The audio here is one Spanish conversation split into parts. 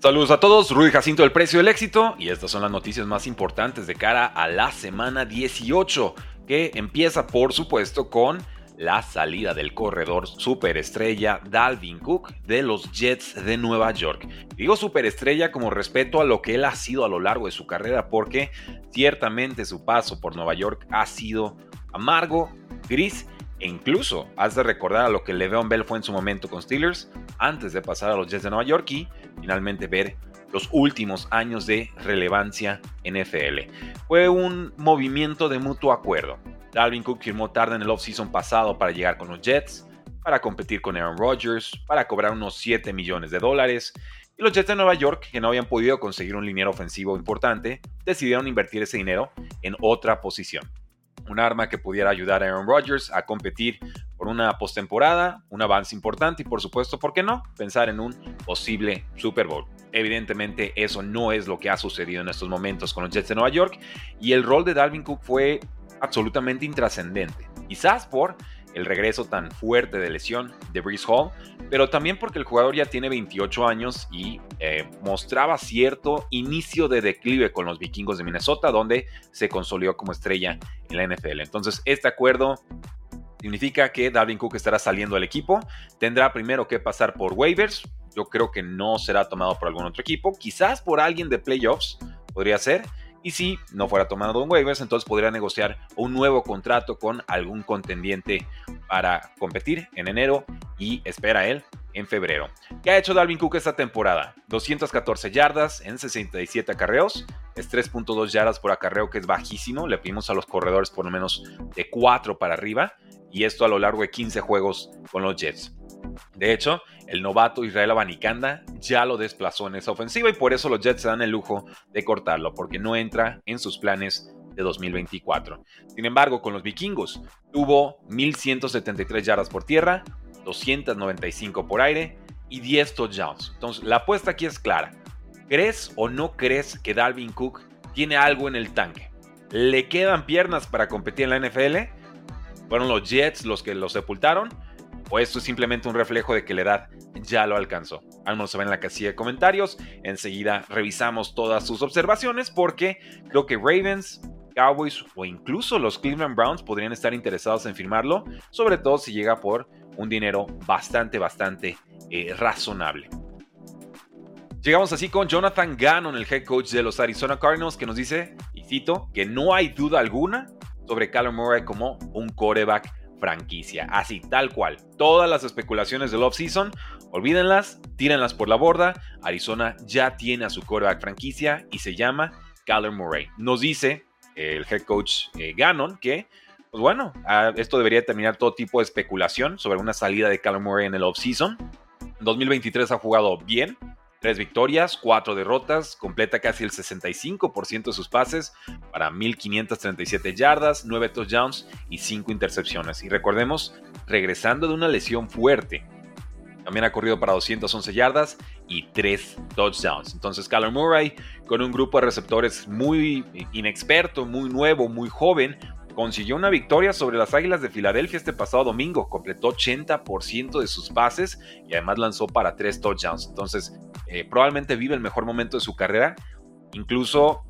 Saludos a todos, Rudy Jacinto del Precio del Éxito y estas son las noticias más importantes de cara a la semana 18 que empieza por supuesto con la salida del corredor superestrella Dalvin Cook de los Jets de Nueva York. Digo superestrella como respeto a lo que él ha sido a lo largo de su carrera porque ciertamente su paso por Nueva York ha sido amargo, gris e incluso has de recordar a lo que Le'Veon Bell fue en su momento con Steelers antes de pasar a los Jets de Nueva York y finalmente ver los últimos años de relevancia NFL. Fue un movimiento de mutuo acuerdo. Dalvin Cook firmó tarde en el offseason pasado para llegar con los Jets, para competir con Aaron Rodgers, para cobrar unos 7 millones de dólares. Y los Jets de Nueva York, que no habían podido conseguir un liniero ofensivo importante, decidieron invertir ese dinero en otra posición un arma que pudiera ayudar a Aaron Rodgers a competir por una postemporada, un avance importante y por supuesto, ¿por qué no? Pensar en un posible Super Bowl. Evidentemente eso no es lo que ha sucedido en estos momentos con los Jets de Nueva York y el rol de Dalvin Cook fue absolutamente intrascendente. Quizás por el regreso tan fuerte de lesión de Brees Hall, pero también porque el jugador ya tiene 28 años y eh, mostraba cierto inicio de declive con los vikingos de Minnesota, donde se consolidó como estrella en la NFL. Entonces, este acuerdo significa que Dalvin Cook estará saliendo del equipo, tendrá primero que pasar por waivers, yo creo que no será tomado por algún otro equipo, quizás por alguien de playoffs, podría ser, y si no fuera tomado en waivers, entonces podría negociar un nuevo contrato con algún contendiente para competir en enero y espera él en febrero. ¿Qué ha hecho Dalvin Cook esta temporada? 214 yardas en 67 acarreos. Es 3.2 yardas por acarreo, que es bajísimo. Le pedimos a los corredores por lo menos de 4 para arriba. Y esto a lo largo de 15 juegos con los Jets. De hecho, el novato Israel Abanicanda ya lo desplazó en esa ofensiva y por eso los Jets se dan el lujo de cortarlo, porque no entra en sus planes de 2024. Sin embargo, con los vikingos tuvo 1173 yardas por tierra, 295 por aire y 10 touchdowns. Entonces, la apuesta aquí es clara. ¿Crees o no crees que Dalvin Cook tiene algo en el tanque? ¿Le quedan piernas para competir en la NFL? ¿Fueron los Jets los que lo sepultaron? o esto es simplemente un reflejo de que la edad ya lo alcanzó. Al se ven en la casilla de comentarios. Enseguida revisamos todas sus observaciones porque creo que Ravens, Cowboys o incluso los Cleveland Browns podrían estar interesados en firmarlo, sobre todo si llega por un dinero bastante, bastante eh, razonable. Llegamos así con Jonathan Gannon, el head coach de los Arizona Cardinals, que nos dice, y cito, que no hay duda alguna sobre Callum Murray como un quarterback franquicia. Así, tal cual. Todas las especulaciones del off-season, olvídenlas, tírenlas por la borda. Arizona ya tiene a su quarterback franquicia y se llama Kyler Murray. Nos dice el head coach eh, Gannon que, pues bueno, esto debería terminar todo tipo de especulación sobre una salida de Kyler Murray en el off-season. 2023 ha jugado bien, Tres victorias, cuatro derrotas, completa casi el 65% de sus pases para 1.537 yardas, 9 touchdowns y 5 intercepciones. Y recordemos, regresando de una lesión fuerte, también ha corrido para 211 yardas y 3 touchdowns. Entonces, Kyler Murray, con un grupo de receptores muy inexperto, muy nuevo, muy joven, consiguió una victoria sobre las Águilas de Filadelfia este pasado domingo, completó 80% de sus pases y además lanzó para 3 touchdowns. Entonces, eh, probablemente vive el mejor momento de su carrera, incluso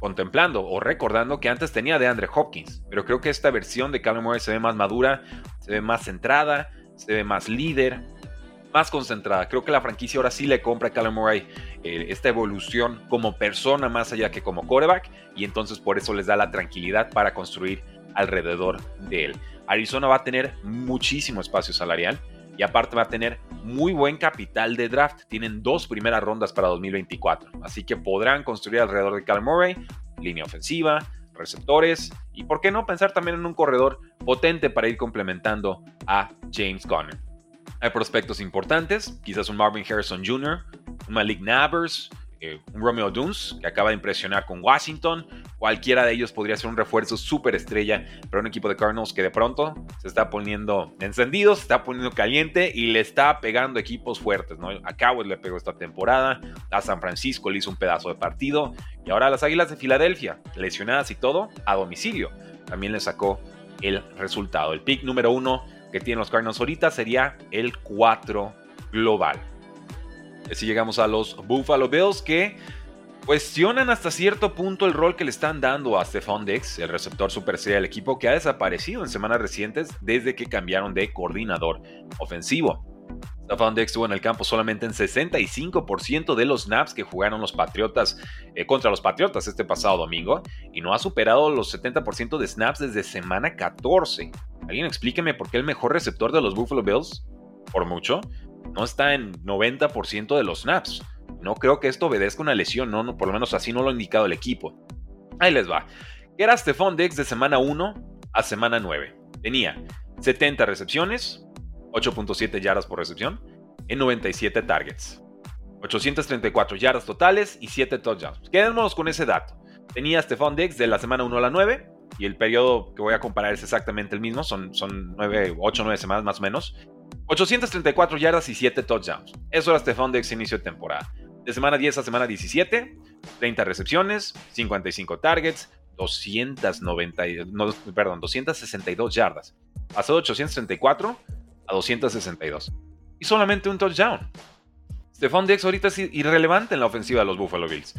contemplando o recordando que antes tenía de Andre Hopkins, pero creo que esta versión de Callum Murray se ve más madura, se ve más centrada, se ve más líder, más concentrada. Creo que la franquicia ahora sí le compra a Callum Murray eh, esta evolución como persona más allá que como quarterback y entonces por eso les da la tranquilidad para construir alrededor de él. Arizona va a tener muchísimo espacio salarial y aparte va a tener muy buen capital de draft. Tienen dos primeras rondas para 2024, así que podrán construir alrededor de Callum Murray línea ofensiva, receptores y por qué no pensar también en un corredor potente para ir complementando a James Conner. Hay prospectos importantes, quizás un Marvin Harrison Jr., un Malik Nabers, eh, un Romeo Dunes, que acaba de impresionar con Washington. Cualquiera de ellos podría ser un refuerzo súper estrella para un equipo de Cardinals que de pronto se está poniendo encendido, se está poniendo caliente y le está pegando equipos fuertes. ¿no? A Cowboys le pegó esta temporada, a San Francisco le hizo un pedazo de partido y ahora a las Águilas de Filadelfia, lesionadas y todo, a domicilio. También le sacó el resultado. El pick número uno que tienen los Cardinals ahorita sería el 4 global. Así llegamos a los Buffalo Bills que cuestionan hasta cierto punto el rol que le están dando a Stephon Dex, el receptor super del equipo que ha desaparecido en semanas recientes desde que cambiaron de coordinador ofensivo. Stephon Dex estuvo en el campo solamente en 65% de los snaps que jugaron los Patriotas eh, contra los Patriotas este pasado domingo y no ha superado los 70% de snaps desde semana 14. Alguien explíqueme por qué el mejor receptor de los Buffalo Bills, por mucho, no está en 90% de los snaps. No creo que esto obedezca una lesión, no, por lo menos así no lo ha indicado el equipo. Ahí les va. Era Stephon Dex de semana 1 a semana 9. Tenía 70 recepciones, 8.7 yardas por recepción, en 97 targets. 834 yardas totales y 7 touchdowns. Quedémonos con ese dato. Tenía Stephon Dex de la semana 1 a la 9 y el periodo que voy a comparar es exactamente el mismo, son, son 9, 8 9 semanas más o menos. 834 yardas y 7 touchdowns. Eso era Stephon Dex inicio de temporada. De semana 10 a semana 17, 30 recepciones, 55 targets, 290, perdón, 262 yardas. Pasó de 834 a 262. Y solamente un touchdown. Stephon Dex ahorita es irrelevante en la ofensiva de los Buffalo Bills.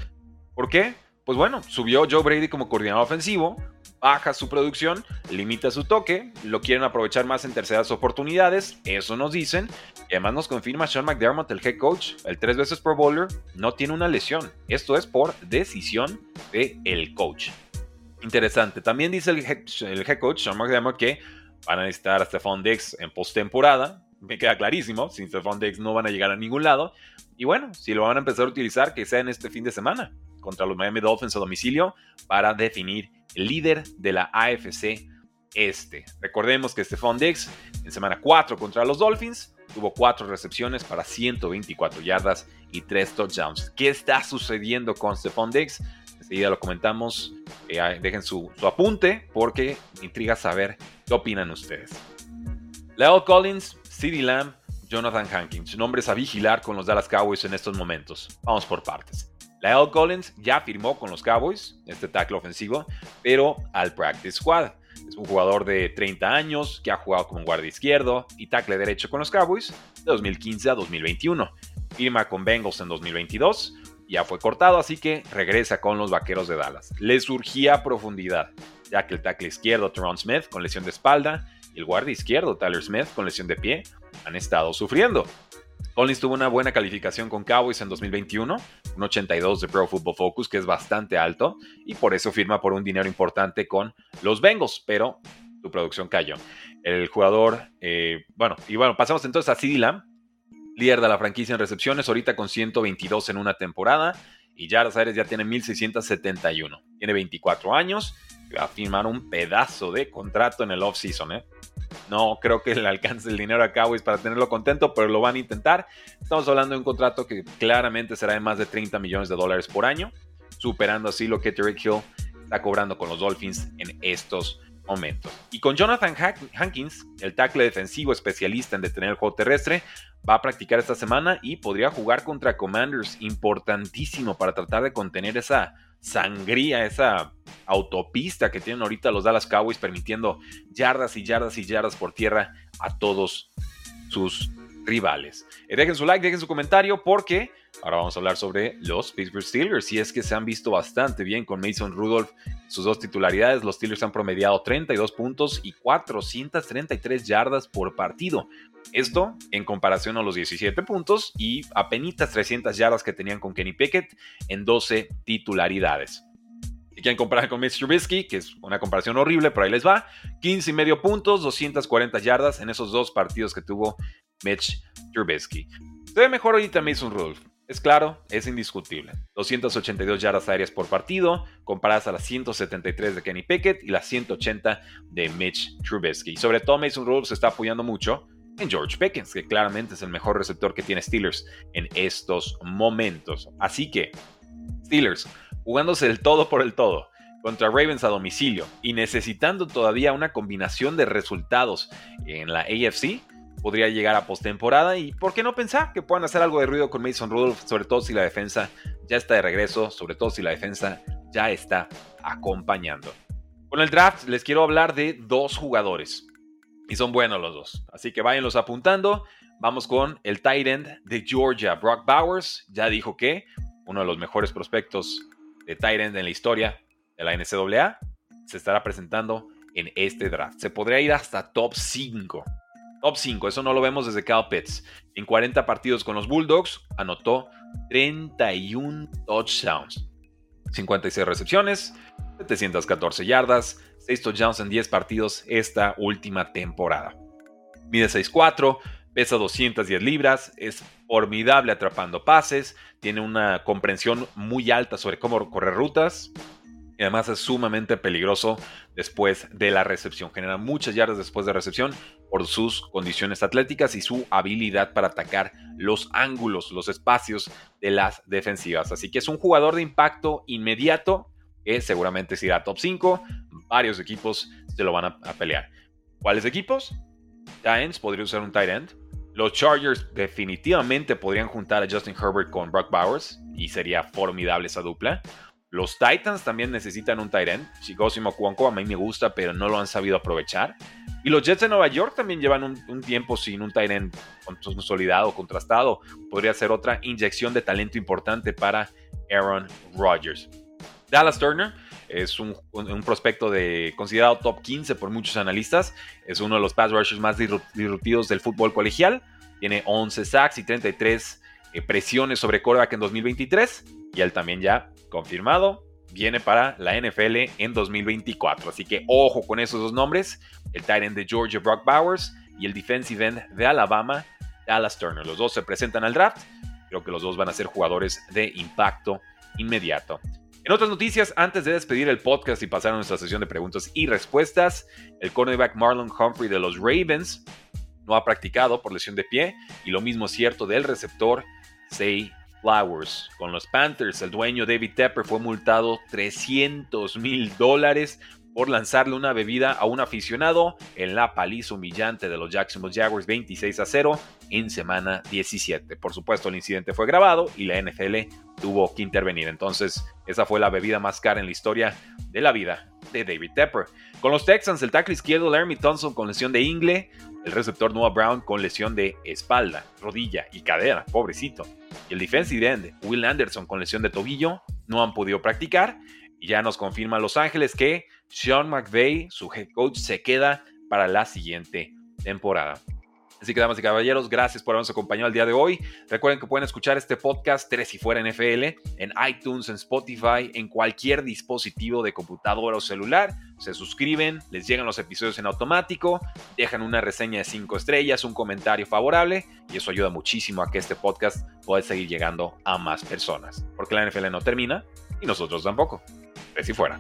¿Por qué? Pues bueno, subió Joe Brady como coordinador ofensivo, baja su producción, limita su toque, lo quieren aprovechar más en terceras oportunidades, eso nos dicen, y además nos confirma Sean McDermott, el head coach, el tres veces Pro Bowler, no tiene una lesión. Esto es por decisión del el coach. Interesante. También dice el head, coach, Sean McDermott, que van a necesitar a Stephon Diggs en postemporada. Me queda clarísimo, sin Stephon Diggs no van a llegar a ningún lado. Y bueno, si lo van a empezar a utilizar, que sea en este fin de semana contra los Miami Dolphins a domicilio para definir el líder de la AFC Este. Recordemos que Stephon Diggs en semana 4 contra los Dolphins tuvo 4 recepciones para 124 yardas y 3 touchdowns. ¿Qué está sucediendo con Stephon Diggs? Enseguida lo comentamos. Eh, dejen su, su, apunte porque intriga saber qué opinan ustedes. Leo Collins, CeeDee Lamb, Jonathan Hankins. Nombres a vigilar con los Dallas Cowboys en estos momentos. Vamos por partes. Lyle Collins ya firmó con los Cowboys, este tackle ofensivo, pero al practice squad. Es un jugador de 30 años que ha jugado como guardia izquierdo y tackle derecho con los Cowboys de 2015 a 2021. Firma con Bengals en 2022, ya fue cortado, así que regresa con los Vaqueros de Dallas. Le surgía profundidad, ya que el tackle izquierdo Teron Smith con lesión de espalda y el guardia izquierdo Tyler Smith con lesión de pie han estado sufriendo. Collins tuvo una buena calificación con Cowboys en 2021, un 82 de Pro Football Focus, que es bastante alto, y por eso firma por un dinero importante con los Bengals, pero su producción cayó. El jugador, eh, bueno, y bueno, pasamos entonces a Lamb, líder de la franquicia en recepciones, ahorita con 122 en una temporada, y Jaros Aires ya tiene 1671. Tiene 24 años, a firmar un pedazo de contrato en el off-season, ¿eh? No creo que le alcance el dinero a Cowboys para tenerlo contento, pero lo van a intentar. Estamos hablando de un contrato que claramente será de más de 30 millones de dólares por año, superando así lo que Derek Hill está cobrando con los Dolphins en estos momentos. Y con Jonathan Hankins, el tackle defensivo especialista en detener el juego terrestre, va a practicar esta semana y podría jugar contra Commanders, importantísimo para tratar de contener esa sangría, esa autopista que tienen ahorita los Dallas Cowboys, permitiendo yardas y yardas y yardas por tierra a todos sus rivales. Eh, dejen su like, dejen su comentario porque ahora vamos a hablar sobre los Pittsburgh Steelers. Y es que se han visto bastante bien con Mason Rudolph, sus dos titularidades. Los Steelers han promediado 32 puntos y 433 yardas por partido. Esto en comparación a los 17 puntos y apenas 300 yardas que tenían con Kenny Pickett en 12 titularidades. Si quieren comparar con Mitch Trubisky, que es una comparación horrible, pero ahí les va. 15 y medio puntos, 240 yardas en esos dos partidos que tuvo Mitch Trubisky. Se ve mejor ahorita Mason Rudolph. Es claro, es indiscutible. 282 yardas aéreas por partido, comparadas a las 173 de Kenny Pickett y las 180 de Mitch Trubisky. Y sobre todo Mason Rudolph se está apoyando mucho en George Pickens, que claramente es el mejor receptor que tiene Steelers en estos momentos. Así que, Steelers, jugándose el todo por el todo contra Ravens a domicilio y necesitando todavía una combinación de resultados en la AFC, podría llegar a postemporada y por qué no pensar que puedan hacer algo de ruido con Mason Rudolph, sobre todo si la defensa ya está de regreso, sobre todo si la defensa ya está acompañando. Con el draft les quiero hablar de dos jugadores y son buenos los dos, así que váyanlos apuntando. Vamos con el tight end de Georgia, Brock Bowers, ya dijo que uno de los mejores prospectos de tight end en la historia de la NCAA se estará presentando en este draft. Se podría ir hasta top 5. Top 5, eso no lo vemos desde Cal Pitts. En 40 partidos con los Bulldogs, anotó 31 touchdowns, 56 recepciones, 714 yardas, 6 touchdowns en 10 partidos esta última temporada. Mide 6'4, pesa 210 libras, es formidable atrapando pases, tiene una comprensión muy alta sobre cómo correr rutas, y además es sumamente peligroso después de la recepción. Genera muchas yardas después de recepción por sus condiciones atléticas y su habilidad para atacar los ángulos, los espacios de las defensivas. Así que es un jugador de impacto inmediato que seguramente se irá top 5. Varios equipos se lo van a, pelear. ¿Cuáles equipos? Giants podría usar un tight end. Los Chargers definitivamente podrían juntar a Justin Herbert con Brock Bowers y sería formidable esa dupla. Los Titans también necesitan un tight end. Shigoshi Mokuonko a mí me gusta, pero no lo han sabido aprovechar. Y los Jets de Nueva York también llevan un, tiempo sin un tight consolidado, contrastado. Podría ser otra inyección de talento importante para Aaron Rodgers. Dallas Turner es un, prospecto de considerado top 15 por muchos analistas. Es uno de los pass rushers más disruptivos del fútbol colegial. Tiene 11 sacks y 33 eh, presiones sobre quarterback en 2023. Y él también ya confirmado, viene para la NFL en 2024. Así que ojo con esos dos nombres, el tight end de Georgia Brock Bowers y el defensive end de Alabama, Dallas Turner. Los dos se presentan al draft. Creo que los dos van a ser jugadores de impacto inmediato. En otras noticias, antes de despedir el podcast y pasar a nuestra sesión de preguntas y respuestas, el cornerback Marlon Humphrey de los Ravens no ha practicado por lesión de pie y lo mismo es cierto del receptor Say Flowers. Con los Panthers, el dueño David Tepper fue multado 300 mil dólares por lanzarle una bebida a un aficionado en la paliza humillante de los Jacksonville Jaguars 26 a 0 en semana 17. Por supuesto, el incidente fue grabado y la NFL tuvo que intervenir. Entonces, esa fue la bebida más cara en la historia de la vida de David Tepper. Con los Texans, el tackle izquierdo Laramie Thompson con lesión de ingle, el receptor Noah Brown con lesión de espalda, rodilla y cadera, pobrecito. Y el defensive end Will Anderson con lesión de tobillo no han podido practicar. Y ya nos confirma Los Ángeles que Sean McVay, su head coach, se queda para la siguiente temporada. Así que, damas y caballeros, gracias por habernos acompañado el día de hoy. Recuerden que pueden escuchar este podcast Tres y Fuera NFL en iTunes, en Spotify, en cualquier dispositivo de computadora o celular. Se suscriben, les llegan los episodios en automático, dejan una reseña de cinco estrellas, un comentario favorable y eso ayuda muchísimo a que este podcast pueda seguir llegando a más personas. Porque la NFL no termina y nosotros tampoco. Tres y Fuera.